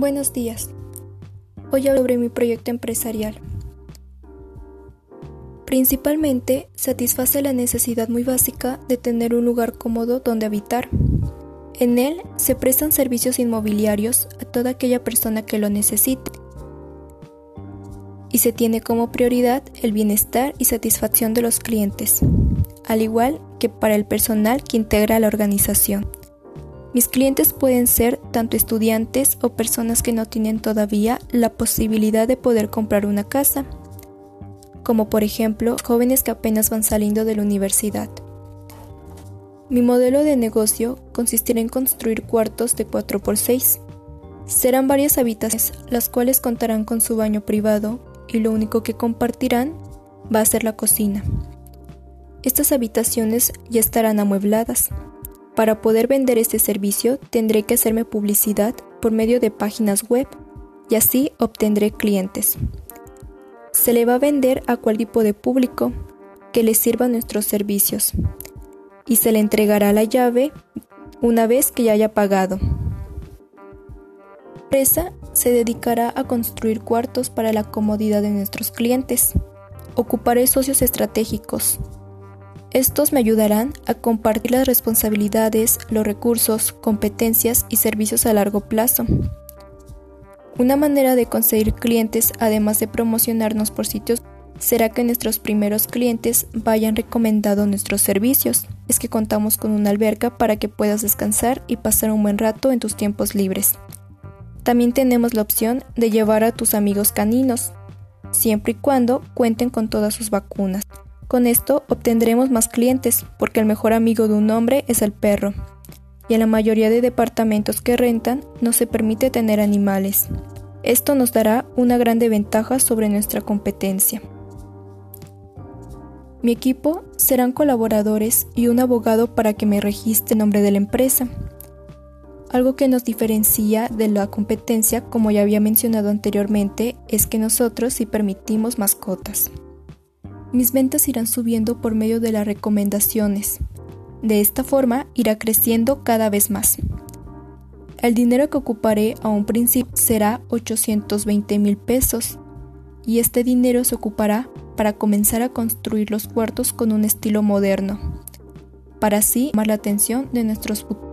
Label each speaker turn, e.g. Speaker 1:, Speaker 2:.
Speaker 1: Buenos días. Hoy hablo sobre mi proyecto empresarial. Principalmente satisface la necesidad muy básica de tener un lugar cómodo donde habitar. En él se prestan servicios inmobiliarios a toda aquella persona que lo necesite. Y se tiene como prioridad el bienestar y satisfacción de los clientes, al igual que para el personal que integra la organización. Mis clientes pueden ser tanto estudiantes o personas que no tienen todavía la posibilidad de poder comprar una casa como por ejemplo jóvenes que apenas van saliendo de la universidad. Mi modelo de negocio consistirá en construir cuartos de 4x6. Serán varias habitaciones, las cuales contarán con su baño privado y lo único que compartirán va a ser la cocina. Estas habitaciones ya estarán amuebladas. Para poder vender este servicio tendré que hacerme publicidad por medio de páginas web y así obtendré clientes se le va a vender a cual tipo de público que le sirva nuestros servicios y se le entregará la llave una vez que ya haya pagado. La empresa se dedicará a construir cuartos para la comodidad de nuestros clientes. Ocuparé socios estratégicos. Estos me ayudarán a compartir las responsabilidades, los recursos, competencias y servicios a largo plazo. Una manera de conseguir clientes, además de promocionarnos por sitios, será que nuestros primeros clientes vayan recomendando nuestros servicios. Es que contamos con una alberca para que puedas descansar y pasar un buen rato en tus tiempos libres. También tenemos la opción de llevar a tus amigos caninos, siempre y cuando cuenten con todas sus vacunas. Con esto obtendremos más clientes, porque el mejor amigo de un hombre es el perro y en la mayoría de departamentos que rentan no se permite tener animales. Esto nos dará una grande ventaja sobre nuestra competencia. Mi equipo serán colaboradores y un abogado para que me registre el nombre de la empresa. Algo que nos diferencia de la competencia, como ya había mencionado anteriormente, es que nosotros sí permitimos mascotas. Mis ventas irán subiendo por medio de las recomendaciones, de esta forma irá creciendo cada vez más. El dinero que ocuparé a un principio será 820 mil pesos y este dinero se ocupará para comenzar a construir los cuartos con un estilo moderno, para así llamar la atención de nuestros futuros